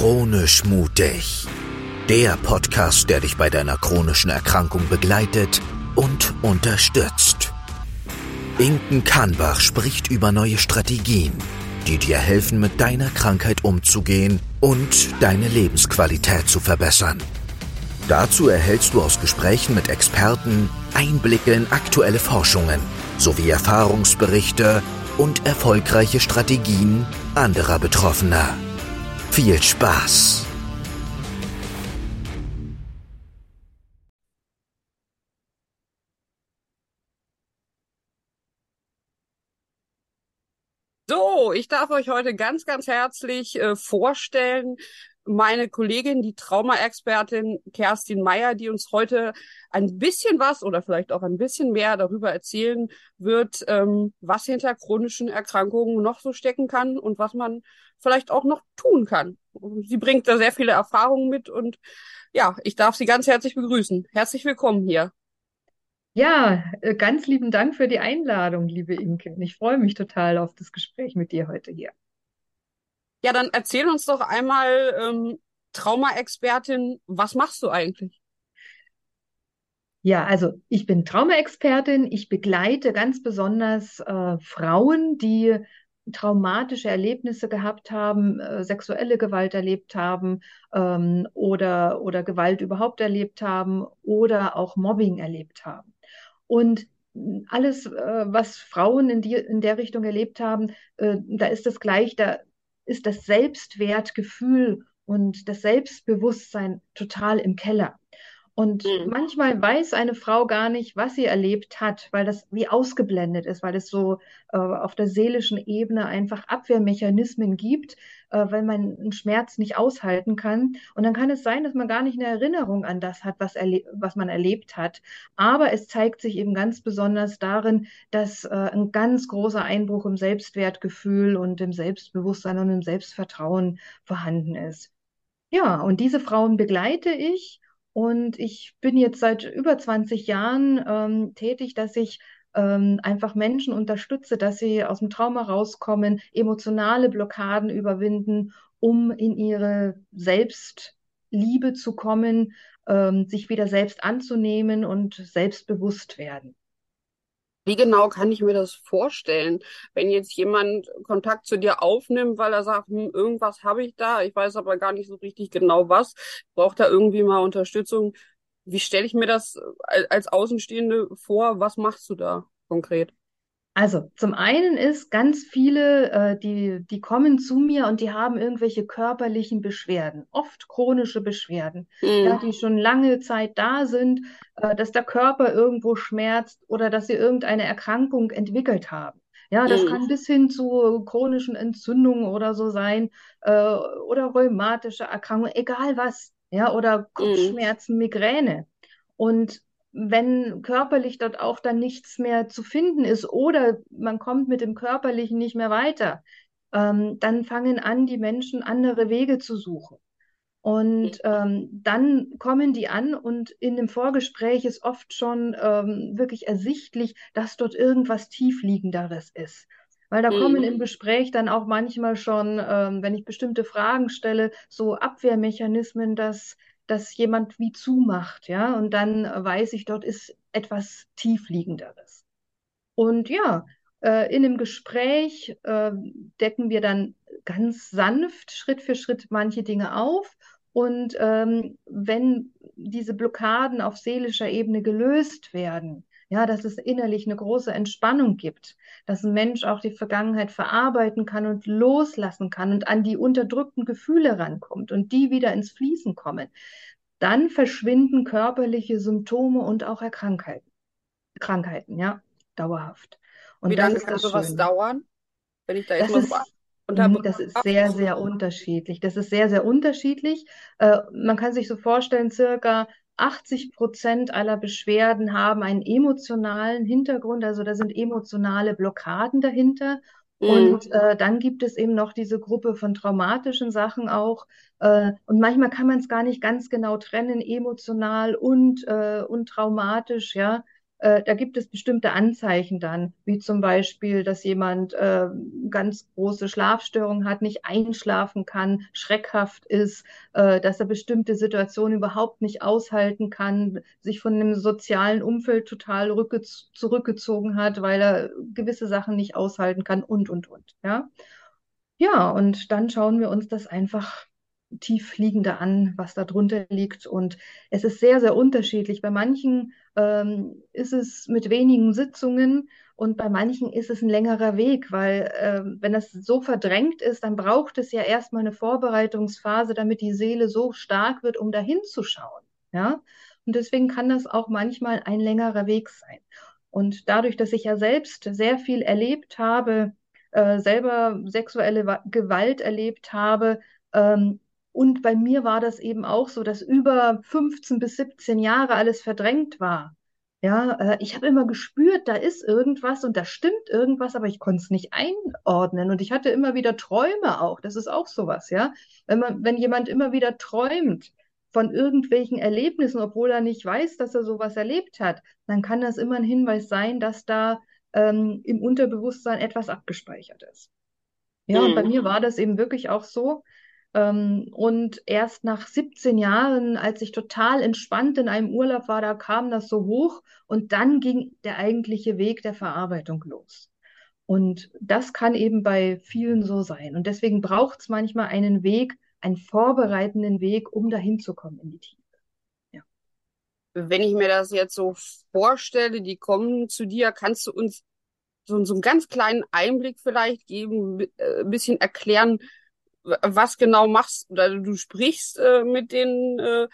Chronisch mutig. Der Podcast, der dich bei deiner chronischen Erkrankung begleitet und unterstützt. Inken Kahnbach spricht über neue Strategien, die dir helfen, mit deiner Krankheit umzugehen und deine Lebensqualität zu verbessern. Dazu erhältst du aus Gesprächen mit Experten Einblicke in aktuelle Forschungen sowie Erfahrungsberichte und erfolgreiche Strategien anderer Betroffener. Viel Spaß! So, ich darf euch heute ganz, ganz herzlich äh, vorstellen, meine Kollegin, die Trauma-Expertin Kerstin Meyer, die uns heute ein bisschen was oder vielleicht auch ein bisschen mehr darüber erzählen wird, ähm, was hinter chronischen Erkrankungen noch so stecken kann und was man vielleicht auch noch tun kann. Sie bringt da sehr viele Erfahrungen mit und ja, ich darf Sie ganz herzlich begrüßen. Herzlich willkommen hier. Ja, äh, ganz lieben Dank für die Einladung, liebe Inke. Ich freue mich total auf das Gespräch mit dir heute hier. Ja, dann erzähl uns doch einmal, ähm, Trauma-Expertin, was machst du eigentlich? Ja, also ich bin Trauma-Expertin. Ich begleite ganz besonders äh, Frauen, die traumatische Erlebnisse gehabt haben, äh, sexuelle Gewalt erlebt haben ähm, oder, oder Gewalt überhaupt erlebt haben oder auch Mobbing erlebt haben. Und alles, äh, was Frauen in, die, in der Richtung erlebt haben, äh, da ist es gleich, da ist das Selbstwertgefühl und das Selbstbewusstsein total im Keller. Und mhm. manchmal weiß eine Frau gar nicht, was sie erlebt hat, weil das wie ausgeblendet ist, weil es so äh, auf der seelischen Ebene einfach Abwehrmechanismen gibt, äh, weil man einen Schmerz nicht aushalten kann. Und dann kann es sein, dass man gar nicht eine Erinnerung an das hat, was, was man erlebt hat. Aber es zeigt sich eben ganz besonders darin, dass äh, ein ganz großer Einbruch im Selbstwertgefühl und im Selbstbewusstsein und im Selbstvertrauen vorhanden ist. Ja, und diese Frauen begleite ich und ich bin jetzt seit über 20 Jahren ähm, tätig, dass ich ähm, einfach Menschen unterstütze, dass sie aus dem Trauma rauskommen, emotionale Blockaden überwinden, um in ihre Selbstliebe zu kommen, ähm, sich wieder selbst anzunehmen und selbstbewusst werden. Wie genau kann ich mir das vorstellen, wenn jetzt jemand Kontakt zu dir aufnimmt, weil er sagt, hm, irgendwas habe ich da, ich weiß aber gar nicht so richtig genau was, braucht da irgendwie mal Unterstützung. Wie stelle ich mir das als Außenstehende vor? Was machst du da konkret? Also zum einen ist ganz viele, äh, die, die kommen zu mir und die haben irgendwelche körperlichen Beschwerden, oft chronische Beschwerden, mhm. ja, die schon lange Zeit da sind, äh, dass der Körper irgendwo schmerzt oder dass sie irgendeine Erkrankung entwickelt haben. Ja, das mhm. kann bis hin zu chronischen Entzündungen oder so sein äh, oder rheumatische Erkrankungen, egal was, ja, oder mhm. Kopfschmerzen, Migräne. Und wenn körperlich dort auch dann nichts mehr zu finden ist oder man kommt mit dem Körperlichen nicht mehr weiter, ähm, dann fangen an, die Menschen andere Wege zu suchen. Und ähm, dann kommen die an und in dem Vorgespräch ist oft schon ähm, wirklich ersichtlich, dass dort irgendwas tiefliegenderes ist. Weil da mhm. kommen im Gespräch dann auch manchmal schon, ähm, wenn ich bestimmte Fragen stelle, so Abwehrmechanismen, dass dass jemand wie zumacht, ja, und dann weiß ich, dort ist etwas tiefliegenderes. Und ja, äh, in dem Gespräch äh, decken wir dann ganz sanft Schritt für Schritt manche Dinge auf. Und ähm, wenn diese Blockaden auf seelischer Ebene gelöst werden, ja, dass es innerlich eine große Entspannung gibt, dass ein Mensch auch die Vergangenheit verarbeiten kann und loslassen kann und an die unterdrückten Gefühle rankommt und die wieder ins Fließen kommen, dann verschwinden körperliche Symptome und auch Erkrankheiten. Krankheiten, ja, dauerhaft. Und Wie lange kann sowas dauern? Wenn ich da jetzt das mal Das ist sehr, sehr unterschiedlich. Das ist sehr, sehr unterschiedlich. Äh, man kann sich so vorstellen, circa 80 Prozent aller Beschwerden haben einen emotionalen Hintergrund, also da sind emotionale Blockaden dahinter. Mhm. Und äh, dann gibt es eben noch diese Gruppe von traumatischen Sachen auch. Äh, und manchmal kann man es gar nicht ganz genau trennen, emotional und, äh, und traumatisch, ja. Äh, da gibt es bestimmte Anzeichen dann, wie zum Beispiel, dass jemand äh, ganz große Schlafstörungen hat, nicht einschlafen kann, schreckhaft ist, äh, dass er bestimmte Situationen überhaupt nicht aushalten kann, sich von einem sozialen Umfeld total zurückgezogen hat, weil er gewisse Sachen nicht aushalten kann und, und, und. Ja, ja und dann schauen wir uns das einfach tiefliegende an, was da drunter liegt. Und es ist sehr, sehr unterschiedlich. Bei manchen ähm, ist es mit wenigen Sitzungen und bei manchen ist es ein längerer Weg, weil äh, wenn das so verdrängt ist, dann braucht es ja erstmal eine Vorbereitungsphase, damit die Seele so stark wird, um dahin zu schauen. Ja? Und deswegen kann das auch manchmal ein längerer Weg sein. Und dadurch, dass ich ja selbst sehr viel erlebt habe, äh, selber sexuelle Gewalt erlebt habe, ähm, und bei mir war das eben auch so, dass über 15 bis 17 Jahre alles verdrängt war. Ja, äh, ich habe immer gespürt, da ist irgendwas und da stimmt irgendwas, aber ich konnte es nicht einordnen. Und ich hatte immer wieder Träume auch. Das ist auch sowas, ja. Wenn man, wenn jemand immer wieder träumt von irgendwelchen Erlebnissen, obwohl er nicht weiß, dass er sowas erlebt hat, dann kann das immer ein Hinweis sein, dass da ähm, im Unterbewusstsein etwas abgespeichert ist. Ja, mhm. und bei mhm. mir war das eben wirklich auch so, und erst nach 17 Jahren, als ich total entspannt in einem Urlaub war, da kam das so hoch und dann ging der eigentliche Weg der Verarbeitung los. Und das kann eben bei vielen so sein. Und deswegen braucht es manchmal einen Weg, einen vorbereitenden Weg, um dahin zu kommen in die Tiefe. Ja. Wenn ich mir das jetzt so vorstelle, die kommen zu dir, kannst du uns so, so einen ganz kleinen Einblick vielleicht geben, äh, ein bisschen erklären, was genau machst oder du sprichst äh, mit den äh,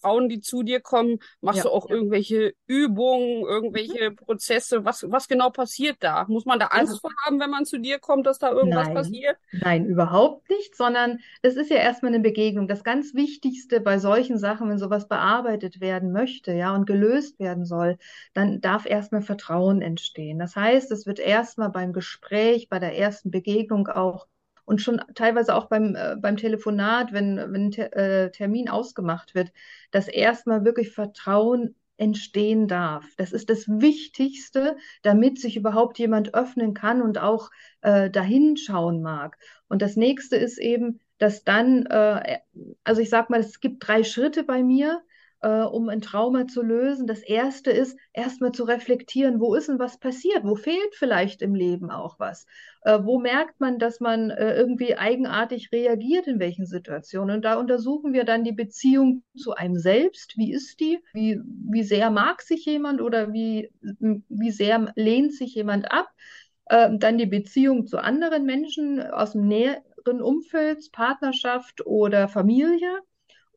Frauen, die zu dir kommen, machst ja, du auch ja. irgendwelche Übungen, irgendwelche mhm. Prozesse? Was, was genau passiert da? Muss man da Angst also, vor haben, wenn man zu dir kommt, dass da irgendwas nein, passiert? Nein, überhaupt nicht, sondern es ist ja erstmal eine Begegnung. Das ganz Wichtigste bei solchen Sachen, wenn sowas bearbeitet werden möchte, ja, und gelöst werden soll, dann darf erstmal Vertrauen entstehen. Das heißt, es wird erstmal beim Gespräch, bei der ersten Begegnung auch und schon teilweise auch beim, äh, beim Telefonat, wenn, wenn Ter äh, Termin ausgemacht wird, dass erstmal wirklich Vertrauen entstehen darf. Das ist das Wichtigste, damit sich überhaupt jemand öffnen kann und auch äh, dahin schauen mag. Und das nächste ist eben, dass dann, äh, also ich sag mal, es gibt drei Schritte bei mir äh, um ein Trauma zu lösen. Das erste ist, erstmal zu reflektieren, wo ist denn was passiert? Wo fehlt vielleicht im Leben auch was? Äh, wo merkt man, dass man äh, irgendwie eigenartig reagiert in welchen Situationen? Und da untersuchen wir dann die Beziehung zu einem selbst. Wie ist die? Wie, wie sehr mag sich jemand oder wie, wie sehr lehnt sich jemand ab? Ähm, dann die Beziehung zu anderen Menschen aus dem näheren Umfeld, Partnerschaft oder Familie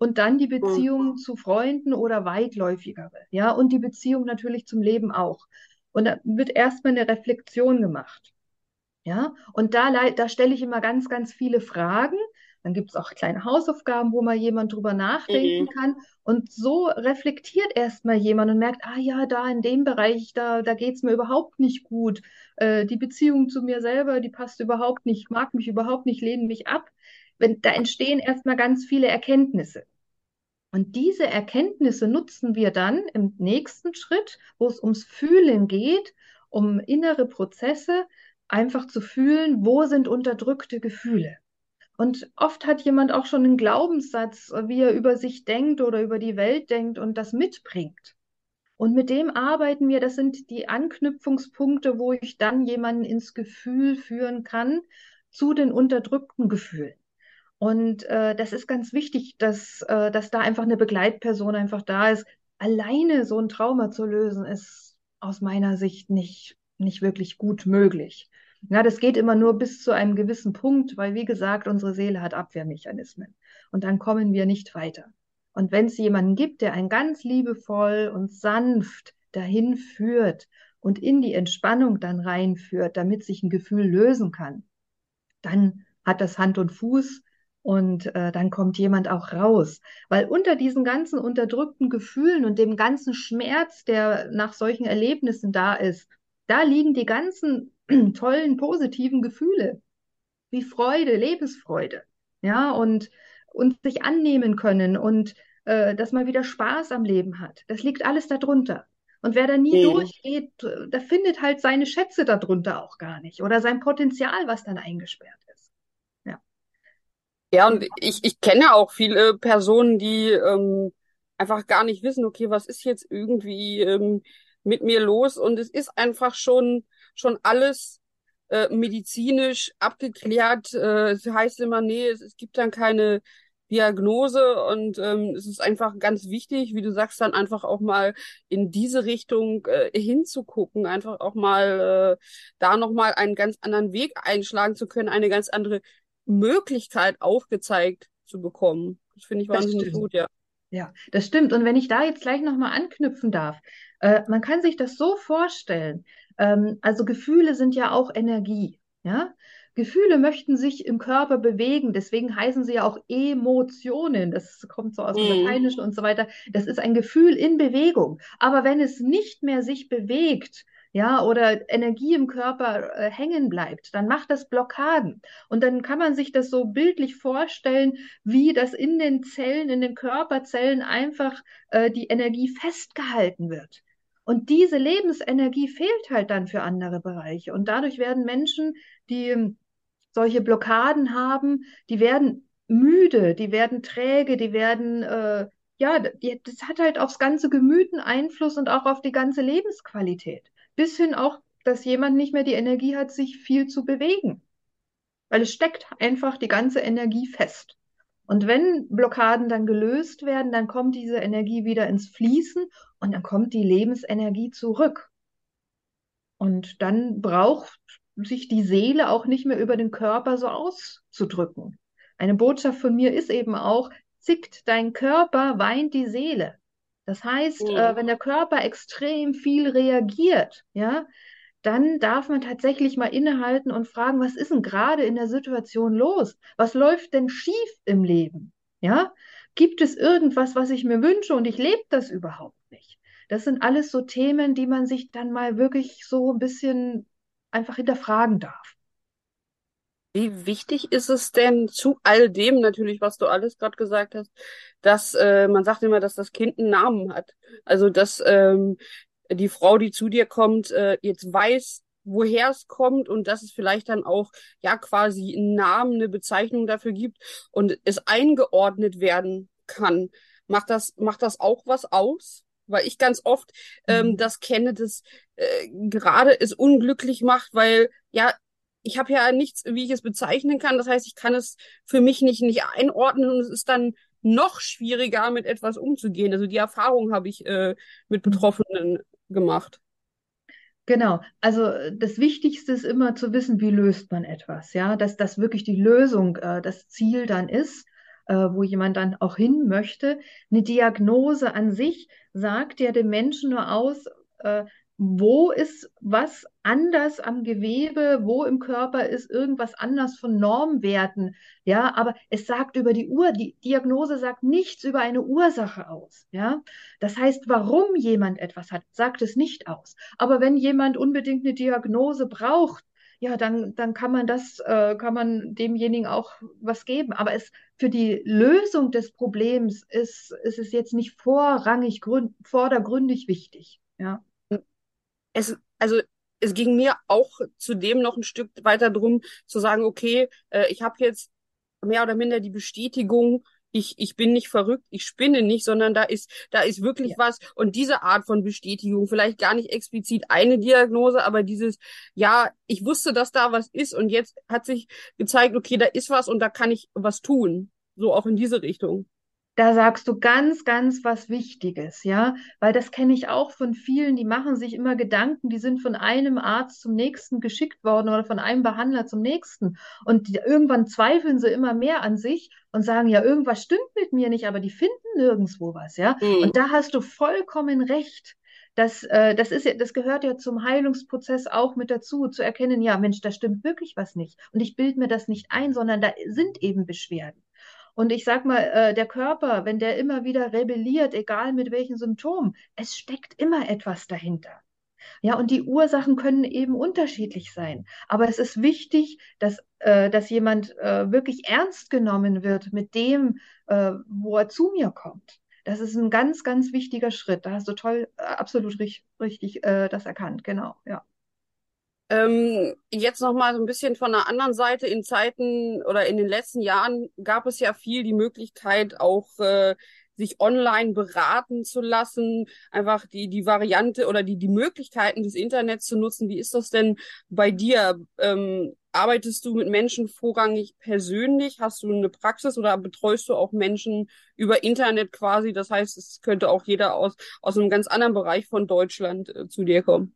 und dann die Beziehung mhm. zu Freunden oder weitläufigere, ja, und die Beziehung natürlich zum Leben auch. Und da wird erstmal eine Reflexion gemacht. Ja, und da, da stelle ich immer ganz, ganz viele Fragen. Dann gibt es auch kleine Hausaufgaben, wo mal jemand drüber nachdenken mhm. kann. Und so reflektiert erstmal jemand und merkt, ah ja, da in dem Bereich, da, da geht es mir überhaupt nicht gut. Äh, die Beziehung zu mir selber, die passt überhaupt nicht, mag mich überhaupt nicht, lehne mich ab. Wenn, da entstehen erstmal ganz viele Erkenntnisse. Und diese Erkenntnisse nutzen wir dann im nächsten Schritt, wo es ums Fühlen geht, um innere Prozesse einfach zu fühlen, wo sind unterdrückte Gefühle. Und oft hat jemand auch schon einen Glaubenssatz, wie er über sich denkt oder über die Welt denkt und das mitbringt. Und mit dem arbeiten wir, das sind die Anknüpfungspunkte, wo ich dann jemanden ins Gefühl führen kann zu den unterdrückten Gefühlen. Und äh, das ist ganz wichtig, dass, äh, dass da einfach eine Begleitperson einfach da ist. Alleine so ein Trauma zu lösen, ist aus meiner Sicht nicht, nicht wirklich gut möglich. Ja, das geht immer nur bis zu einem gewissen Punkt, weil, wie gesagt, unsere Seele hat Abwehrmechanismen. Und dann kommen wir nicht weiter. Und wenn es jemanden gibt, der einen ganz liebevoll und sanft dahin führt und in die Entspannung dann reinführt, damit sich ein Gefühl lösen kann, dann hat das Hand und Fuß und äh, dann kommt jemand auch raus. Weil unter diesen ganzen unterdrückten Gefühlen und dem ganzen Schmerz, der nach solchen Erlebnissen da ist, da liegen die ganzen tollen, positiven Gefühle. Wie Freude, Lebensfreude. Ja, und, und sich annehmen können und äh, dass man wieder Spaß am Leben hat. Das liegt alles darunter. Und wer da nie mhm. durchgeht, der findet halt seine Schätze darunter auch gar nicht oder sein Potenzial, was dann eingesperrt ist. Ja, und ich, ich kenne auch viele Personen, die ähm, einfach gar nicht wissen, okay, was ist jetzt irgendwie ähm, mit mir los? Und es ist einfach schon, schon alles äh, medizinisch abgeklärt. Äh, es heißt immer, nee, es, es gibt dann keine Diagnose und ähm, es ist einfach ganz wichtig, wie du sagst, dann einfach auch mal in diese Richtung äh, hinzugucken, einfach auch mal äh, da nochmal einen ganz anderen Weg einschlagen zu können, eine ganz andere Möglichkeit aufgezeigt zu bekommen. Das finde ich wahnsinnig gut, ja. Ja, das stimmt. Und wenn ich da jetzt gleich nochmal anknüpfen darf, äh, man kann sich das so vorstellen. Ähm, also Gefühle sind ja auch Energie. Ja, Gefühle möchten sich im Körper bewegen, deswegen heißen sie ja auch Emotionen. Das kommt so aus dem mhm. Lateinischen und so weiter. Das ist ein Gefühl in Bewegung. Aber wenn es nicht mehr sich bewegt, ja, oder Energie im Körper äh, hängen bleibt, dann macht das Blockaden. Und dann kann man sich das so bildlich vorstellen, wie das in den Zellen, in den Körperzellen einfach äh, die Energie festgehalten wird. Und diese Lebensenergie fehlt halt dann für andere Bereiche. Und dadurch werden Menschen, die solche Blockaden haben, die werden müde, die werden träge, die werden, äh, ja, die, das hat halt aufs ganze Gemüt einen Einfluss und auch auf die ganze Lebensqualität. Bis hin auch, dass jemand nicht mehr die Energie hat, sich viel zu bewegen. Weil es steckt einfach die ganze Energie fest. Und wenn Blockaden dann gelöst werden, dann kommt diese Energie wieder ins Fließen und dann kommt die Lebensenergie zurück. Und dann braucht sich die Seele auch nicht mehr über den Körper so auszudrücken. Eine Botschaft von mir ist eben auch, zickt dein Körper, weint die Seele. Das heißt, mhm. äh, wenn der Körper extrem viel reagiert, ja, dann darf man tatsächlich mal innehalten und fragen, was ist denn gerade in der Situation los? Was läuft denn schief im Leben? Ja, gibt es irgendwas, was ich mir wünsche und ich lebe das überhaupt nicht? Das sind alles so Themen, die man sich dann mal wirklich so ein bisschen einfach hinterfragen darf. Wie wichtig ist es denn zu all dem natürlich, was du alles gerade gesagt hast, dass äh, man sagt immer, dass das Kind einen Namen hat. Also dass ähm, die Frau, die zu dir kommt, äh, jetzt weiß, woher es kommt und dass es vielleicht dann auch ja quasi einen Namen, eine Bezeichnung dafür gibt und es eingeordnet werden kann. Macht das macht das auch was aus? weil ich ganz oft ähm, mhm. das kenne, dass äh, gerade es unglücklich macht, weil ja, ich habe ja nichts, wie ich es bezeichnen kann. Das heißt, ich kann es für mich nicht, nicht einordnen und es ist dann noch schwieriger, mit etwas umzugehen. Also die Erfahrung habe ich äh, mit. Betroffenen gemacht. Genau, also das Wichtigste ist immer zu wissen, wie löst man etwas, ja, dass das wirklich die Lösung, äh, das Ziel dann ist äh, wo jemand dann auch hin möchte. Eine Diagnose an sich sagt ja dem Menschen nur aus, äh, wo ist was anders am Gewebe, wo im Körper ist irgendwas anders von Normwerten. Ja, aber es sagt über die Ur, die Diagnose sagt nichts über eine Ursache aus. Ja, das heißt, warum jemand etwas hat, sagt es nicht aus. Aber wenn jemand unbedingt eine Diagnose braucht, ja, dann, dann kann man das, äh, kann man demjenigen auch was geben. Aber es für die Lösung des Problems ist, ist es jetzt nicht vorrangig, gründ, vordergründig wichtig. Ja. Es, also es ging mir auch zudem noch ein Stück weiter drum zu sagen, okay, äh, ich habe jetzt mehr oder minder die Bestätigung, ich, ich bin nicht verrückt, ich spinne nicht, sondern da ist, da ist wirklich ja. was. Und diese Art von Bestätigung, vielleicht gar nicht explizit eine Diagnose, aber dieses, ja, ich wusste, dass da was ist und jetzt hat sich gezeigt, okay, da ist was und da kann ich was tun. So auch in diese Richtung. Da sagst du ganz, ganz was Wichtiges, ja, weil das kenne ich auch von vielen, die machen sich immer Gedanken, die sind von einem Arzt zum nächsten geschickt worden oder von einem Behandler zum nächsten und die, irgendwann zweifeln sie immer mehr an sich und sagen, ja, irgendwas stimmt mit mir nicht, aber die finden nirgendwo was, ja. Mhm. Und da hast du vollkommen recht. Das, äh, das ist ja, das gehört ja zum Heilungsprozess auch mit dazu, zu erkennen, ja, Mensch, da stimmt wirklich was nicht. Und ich bilde mir das nicht ein, sondern da sind eben Beschwerden. Und ich sag mal, äh, der Körper, wenn der immer wieder rebelliert, egal mit welchen Symptomen, es steckt immer etwas dahinter. Ja, und die Ursachen können eben unterschiedlich sein. Aber es ist wichtig, dass, äh, dass jemand äh, wirklich ernst genommen wird mit dem, äh, wo er zu mir kommt. Das ist ein ganz, ganz wichtiger Schritt. Da hast du toll, äh, absolut richtig, richtig äh, das erkannt. Genau, ja. Ähm, jetzt noch mal so ein bisschen von der anderen Seite. In Zeiten oder in den letzten Jahren gab es ja viel die Möglichkeit, auch äh, sich online beraten zu lassen, einfach die, die Variante oder die, die Möglichkeiten des Internets zu nutzen. Wie ist das denn bei dir? Ähm, arbeitest du mit Menschen vorrangig persönlich? Hast du eine Praxis oder betreust du auch Menschen über Internet quasi? Das heißt, es könnte auch jeder aus, aus einem ganz anderen Bereich von Deutschland äh, zu dir kommen.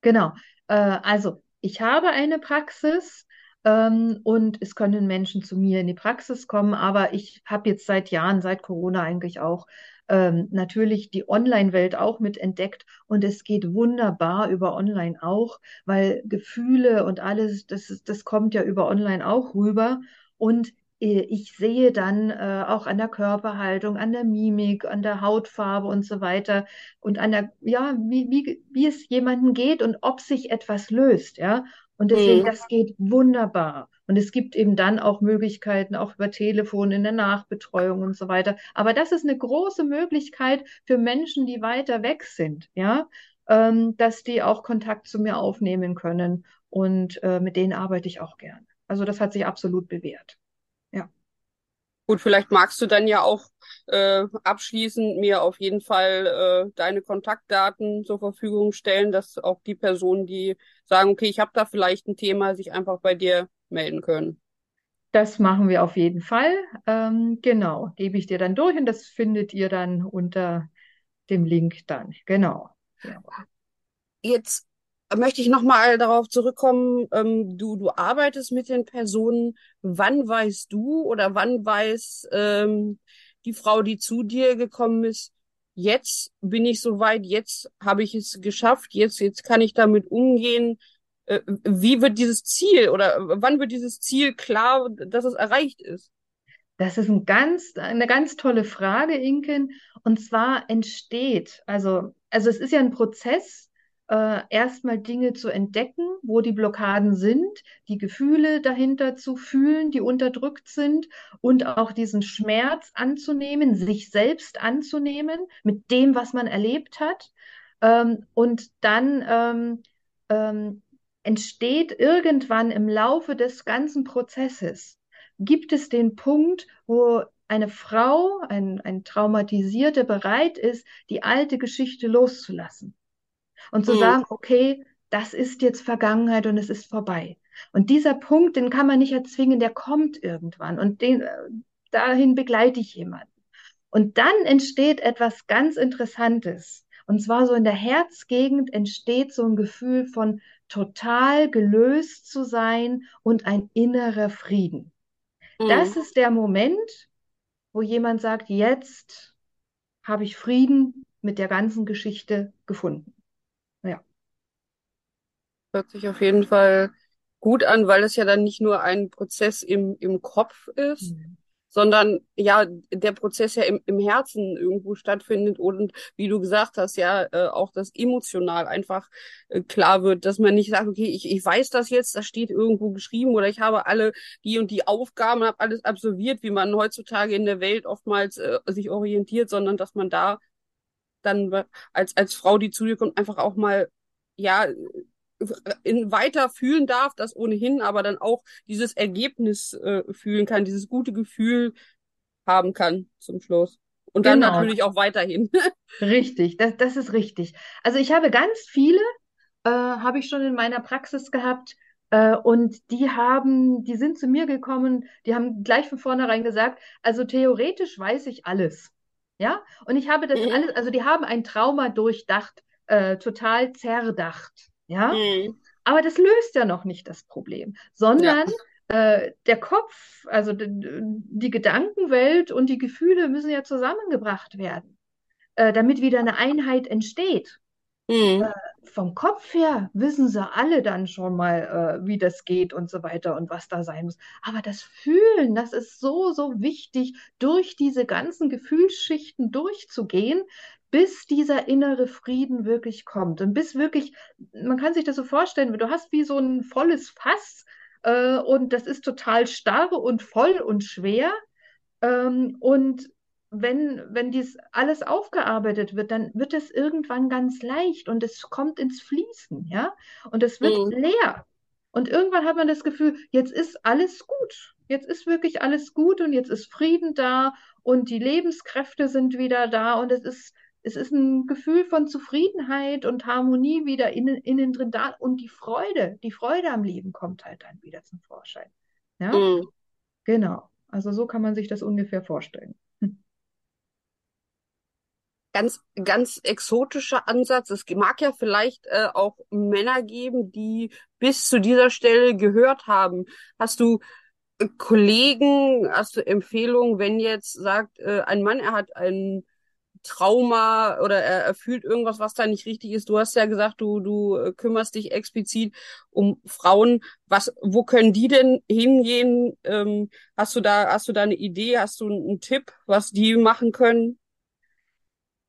Genau. Äh, also, ich habe eine Praxis ähm, und es können Menschen zu mir in die Praxis kommen, aber ich habe jetzt seit Jahren, seit Corona eigentlich auch, ähm, natürlich die Online-Welt auch mit entdeckt und es geht wunderbar über Online auch, weil Gefühle und alles, das, das kommt ja über Online auch rüber und ich sehe dann äh, auch an der Körperhaltung, an der Mimik, an der Hautfarbe und so weiter und an der, ja, wie, wie, wie es jemandem geht und ob sich etwas löst, ja. Und deswegen, mhm. das geht wunderbar. Und es gibt eben dann auch Möglichkeiten, auch über Telefon in der Nachbetreuung und so weiter. Aber das ist eine große Möglichkeit für Menschen, die weiter weg sind, ja, ähm, dass die auch Kontakt zu mir aufnehmen können. Und äh, mit denen arbeite ich auch gern. Also das hat sich absolut bewährt. Gut, vielleicht magst du dann ja auch äh, abschließend mir auf jeden Fall äh, deine Kontaktdaten zur Verfügung stellen, dass auch die Personen, die sagen, okay, ich habe da vielleicht ein Thema, sich einfach bei dir melden können. Das machen wir auf jeden Fall. Ähm, genau, gebe ich dir dann durch und das findet ihr dann unter dem Link dann. Genau. Ja. Jetzt möchte ich nochmal darauf zurückkommen, ähm, du, du arbeitest mit den Personen. Wann weißt du oder wann weiß ähm, die Frau, die zu dir gekommen ist, jetzt bin ich soweit, jetzt habe ich es geschafft, jetzt, jetzt kann ich damit umgehen. Äh, wie wird dieses Ziel oder wann wird dieses Ziel klar, dass es erreicht ist? Das ist ein ganz, eine ganz tolle Frage, Inken. Und zwar entsteht, also, also es ist ja ein Prozess, äh, erstmal Dinge zu entdecken, wo die Blockaden sind, die Gefühle dahinter zu fühlen, die unterdrückt sind und auch diesen Schmerz anzunehmen, sich selbst anzunehmen mit dem, was man erlebt hat. Ähm, und dann ähm, ähm, entsteht irgendwann im Laufe des ganzen Prozesses, gibt es den Punkt, wo eine Frau, ein, ein Traumatisierter bereit ist, die alte Geschichte loszulassen und zu mhm. sagen, okay, das ist jetzt Vergangenheit und es ist vorbei. Und dieser Punkt, den kann man nicht erzwingen, der kommt irgendwann und den, äh, dahin begleite ich jemanden. Und dann entsteht etwas ganz Interessantes. Und zwar so in der Herzgegend entsteht so ein Gefühl von total gelöst zu sein und ein innerer Frieden. Mhm. Das ist der Moment, wo jemand sagt, jetzt habe ich Frieden mit der ganzen Geschichte gefunden. Hört sich auf jeden Fall gut an, weil es ja dann nicht nur ein Prozess im, im Kopf ist, mhm. sondern ja, der Prozess ja im, im Herzen irgendwo stattfindet und wie du gesagt hast, ja, äh, auch das emotional einfach äh, klar wird, dass man nicht sagt, okay, ich, ich weiß das jetzt, das steht irgendwo geschrieben oder ich habe alle die und die Aufgaben, habe alles absolviert, wie man heutzutage in der Welt oftmals äh, sich orientiert, sondern dass man da dann als, als Frau, die zu dir kommt, einfach auch mal, ja, in weiter fühlen darf, das ohnehin, aber dann auch dieses Ergebnis äh, fühlen kann, dieses gute Gefühl haben kann zum Schluss. Und dann genau. natürlich auch weiterhin. richtig, das, das ist richtig. Also ich habe ganz viele, äh, habe ich schon in meiner Praxis gehabt, äh, und die haben, die sind zu mir gekommen, die haben gleich von vornherein gesagt, also theoretisch weiß ich alles. Ja, und ich habe das mhm. alles, also die haben ein Trauma durchdacht, äh, total zerdacht. Ja, mhm. aber das löst ja noch nicht das Problem, sondern ja. äh, der Kopf, also die Gedankenwelt und die Gefühle müssen ja zusammengebracht werden, äh, damit wieder eine Einheit entsteht. Mhm. Äh, vom Kopf her wissen sie alle dann schon mal, äh, wie das geht und so weiter und was da sein muss. Aber das Fühlen, das ist so, so wichtig, durch diese ganzen Gefühlsschichten durchzugehen, bis dieser innere Frieden wirklich kommt. Und bis wirklich, man kann sich das so vorstellen, du hast wie so ein volles Fass äh, und das ist total starr und voll und schwer. Ähm, und wenn, wenn dies alles aufgearbeitet wird, dann wird es irgendwann ganz leicht und es kommt ins Fließen, ja? Und es wird mhm. leer. Und irgendwann hat man das Gefühl, jetzt ist alles gut. Jetzt ist wirklich alles gut und jetzt ist Frieden da und die Lebenskräfte sind wieder da und es ist, es ist ein Gefühl von Zufriedenheit und Harmonie wieder innen, innen drin da und die Freude, die Freude am Leben kommt halt dann wieder zum Vorschein. Ja? Mhm. Genau. Also so kann man sich das ungefähr vorstellen ganz, ganz exotischer Ansatz. Es mag ja vielleicht äh, auch Männer geben, die bis zu dieser Stelle gehört haben. Hast du äh, Kollegen, hast du Empfehlungen, wenn jetzt sagt, äh, ein Mann, er hat ein Trauma oder er, er fühlt irgendwas, was da nicht richtig ist. Du hast ja gesagt, du, du kümmerst dich explizit um Frauen. Was, wo können die denn hingehen? Ähm, hast du da, hast du da eine Idee? Hast du einen Tipp, was die machen können?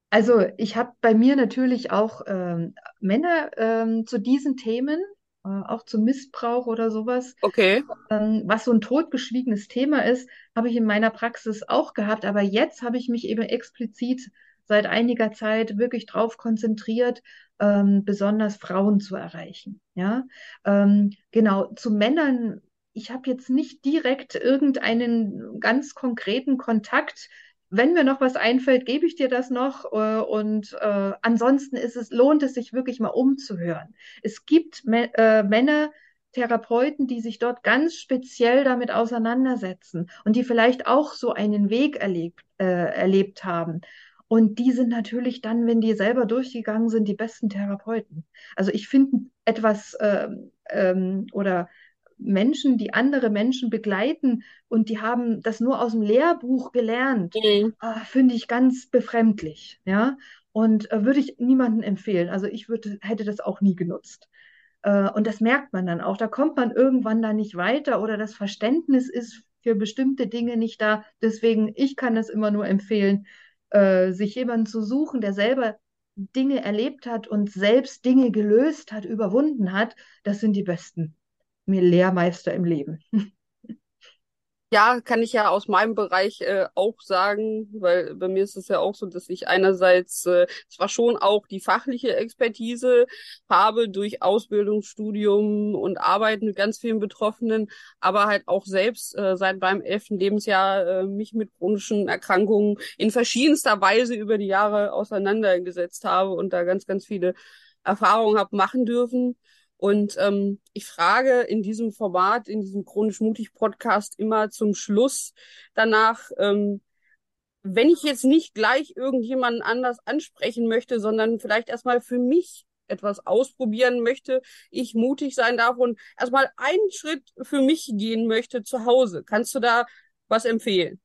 Also ich habe bei mir natürlich auch ähm, Männer ähm, zu diesen Themen, auch zum Missbrauch oder sowas. Okay. Ähm, was so ein totgeschwiegenes Thema ist, habe ich in meiner Praxis auch gehabt. Aber jetzt habe ich mich eben explizit seit einiger Zeit wirklich darauf konzentriert, ähm, besonders Frauen zu erreichen. Ja, ähm, genau. Zu Männern, ich habe jetzt nicht direkt irgendeinen ganz konkreten Kontakt wenn mir noch was einfällt, gebe ich dir das noch. Äh, und äh, ansonsten ist es, lohnt es sich wirklich mal umzuhören. Es gibt äh, Männer, Therapeuten, die sich dort ganz speziell damit auseinandersetzen und die vielleicht auch so einen Weg erlebt, äh, erlebt haben. Und die sind natürlich dann, wenn die selber durchgegangen sind, die besten Therapeuten. Also ich finde etwas ähm, ähm, oder Menschen, die andere Menschen begleiten und die haben das nur aus dem Lehrbuch gelernt, mhm. äh, finde ich ganz befremdlich. Ja, und äh, würde ich niemandem empfehlen. Also ich würde, hätte das auch nie genutzt. Äh, und das merkt man dann auch. Da kommt man irgendwann da nicht weiter oder das Verständnis ist für bestimmte Dinge nicht da. Deswegen, ich kann das immer nur empfehlen, äh, sich jemanden zu suchen, der selber Dinge erlebt hat und selbst Dinge gelöst hat, überwunden hat. Das sind die Besten mir Lehrmeister im Leben. Ja, kann ich ja aus meinem Bereich äh, auch sagen, weil bei mir ist es ja auch so, dass ich einerseits äh, zwar schon auch die fachliche Expertise habe durch Ausbildung, Studium und Arbeit mit ganz vielen Betroffenen, aber halt auch selbst äh, seit meinem elften Lebensjahr äh, mich mit chronischen Erkrankungen in verschiedenster Weise über die Jahre auseinandergesetzt habe und da ganz, ganz viele Erfahrungen habe machen dürfen. Und ähm, ich frage in diesem Format, in diesem chronisch mutig Podcast immer zum Schluss danach, ähm, wenn ich jetzt nicht gleich irgendjemanden anders ansprechen möchte, sondern vielleicht erstmal für mich etwas ausprobieren möchte, ich mutig sein darf und erstmal einen Schritt für mich gehen möchte zu Hause. Kannst du da was empfehlen?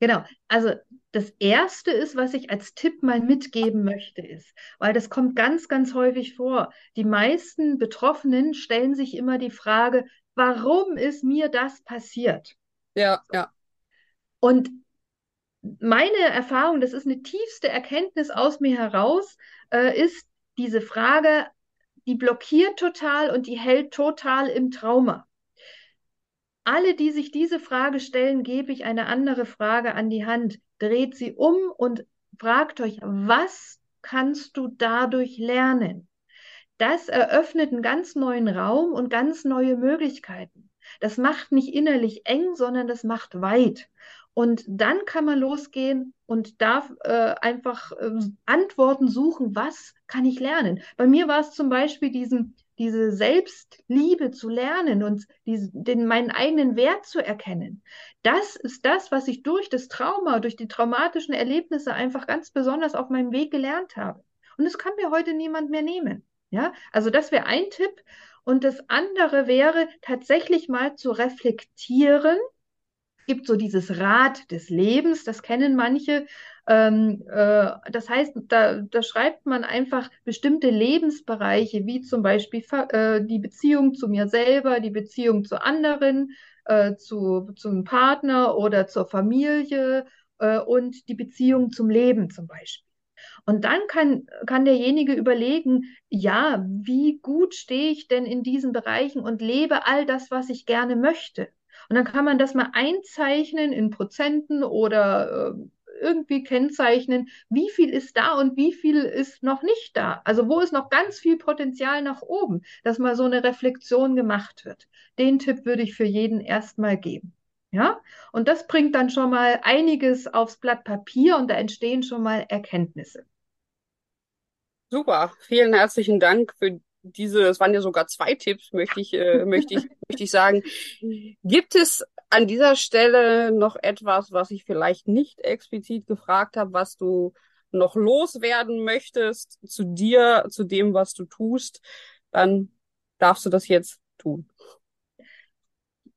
Genau, also das Erste ist, was ich als Tipp mal mitgeben möchte, ist, weil das kommt ganz, ganz häufig vor. Die meisten Betroffenen stellen sich immer die Frage, warum ist mir das passiert? Ja, ja. Und meine Erfahrung, das ist eine tiefste Erkenntnis aus mir heraus, äh, ist diese Frage, die blockiert total und die hält total im Trauma alle, die sich diese Frage stellen, gebe ich eine andere Frage an die Hand. Dreht sie um und fragt euch, was kannst du dadurch lernen? Das eröffnet einen ganz neuen Raum und ganz neue Möglichkeiten. Das macht nicht innerlich eng, sondern das macht weit. Und dann kann man losgehen und darf äh, einfach äh, Antworten suchen, was kann ich lernen. Bei mir war es zum Beispiel diesen diese Selbstliebe zu lernen und diese, den, meinen eigenen Wert zu erkennen. Das ist das, was ich durch das Trauma, durch die traumatischen Erlebnisse einfach ganz besonders auf meinem Weg gelernt habe. Und das kann mir heute niemand mehr nehmen. Ja, also das wäre ein Tipp. Und das andere wäre tatsächlich mal zu reflektieren. Es gibt so dieses Rad des Lebens, das kennen manche. Ähm, äh, das heißt, da, da, schreibt man einfach bestimmte Lebensbereiche, wie zum Beispiel äh, die Beziehung zu mir selber, die Beziehung zu anderen, äh, zu, zum Partner oder zur Familie äh, und die Beziehung zum Leben zum Beispiel. Und dann kann, kann derjenige überlegen, ja, wie gut stehe ich denn in diesen Bereichen und lebe all das, was ich gerne möchte. Und dann kann man das mal einzeichnen in Prozenten oder äh, irgendwie kennzeichnen, wie viel ist da und wie viel ist noch nicht da. Also wo ist noch ganz viel Potenzial nach oben, dass mal so eine Reflexion gemacht wird. Den Tipp würde ich für jeden erstmal geben. Ja, und das bringt dann schon mal einiges aufs Blatt Papier und da entstehen schon mal Erkenntnisse. Super, vielen herzlichen Dank für diese, es waren ja sogar zwei Tipps, möchte ich, äh, möchte ich, möchte ich sagen. Gibt es an dieser Stelle noch etwas, was ich vielleicht nicht explizit gefragt habe, was du noch loswerden möchtest zu dir, zu dem, was du tust? Dann darfst du das jetzt tun.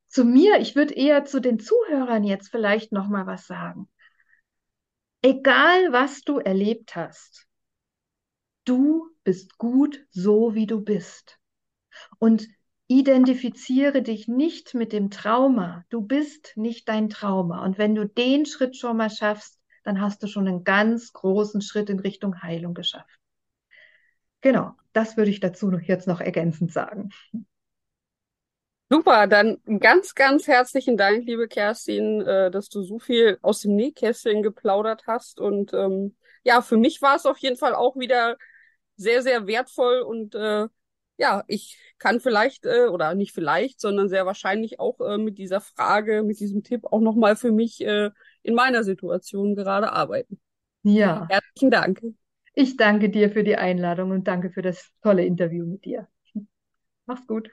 Zu mir, ich würde eher zu den Zuhörern jetzt vielleicht noch mal was sagen. Egal, was du erlebt hast, du bist gut so, wie du bist. Und identifiziere dich nicht mit dem Trauma. Du bist nicht dein Trauma. Und wenn du den Schritt schon mal schaffst, dann hast du schon einen ganz großen Schritt in Richtung Heilung geschafft. Genau, das würde ich dazu jetzt noch ergänzend sagen. Super, dann ganz, ganz herzlichen Dank, liebe Kerstin, äh, dass du so viel aus dem Nähkästchen geplaudert hast. Und ähm, ja, für mich war es auf jeden Fall auch wieder sehr, sehr wertvoll und äh, ja, ich kann vielleicht äh, oder nicht vielleicht, sondern sehr wahrscheinlich auch äh, mit dieser Frage, mit diesem Tipp auch nochmal für mich äh, in meiner Situation gerade arbeiten. Ja. Herzlichen Dank. Ich danke dir für die Einladung und danke für das tolle Interview mit dir. Mach's gut.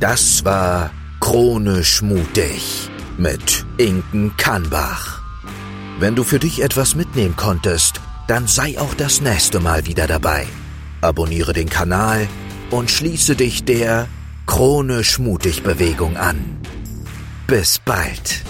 Das war Chronisch mutig mit Inken Kannbach. Wenn du für dich etwas mitnehmen konntest, dann sei auch das nächste Mal wieder dabei. Abonniere den Kanal und schließe dich der Chronisch Mutig Bewegung an. Bis bald.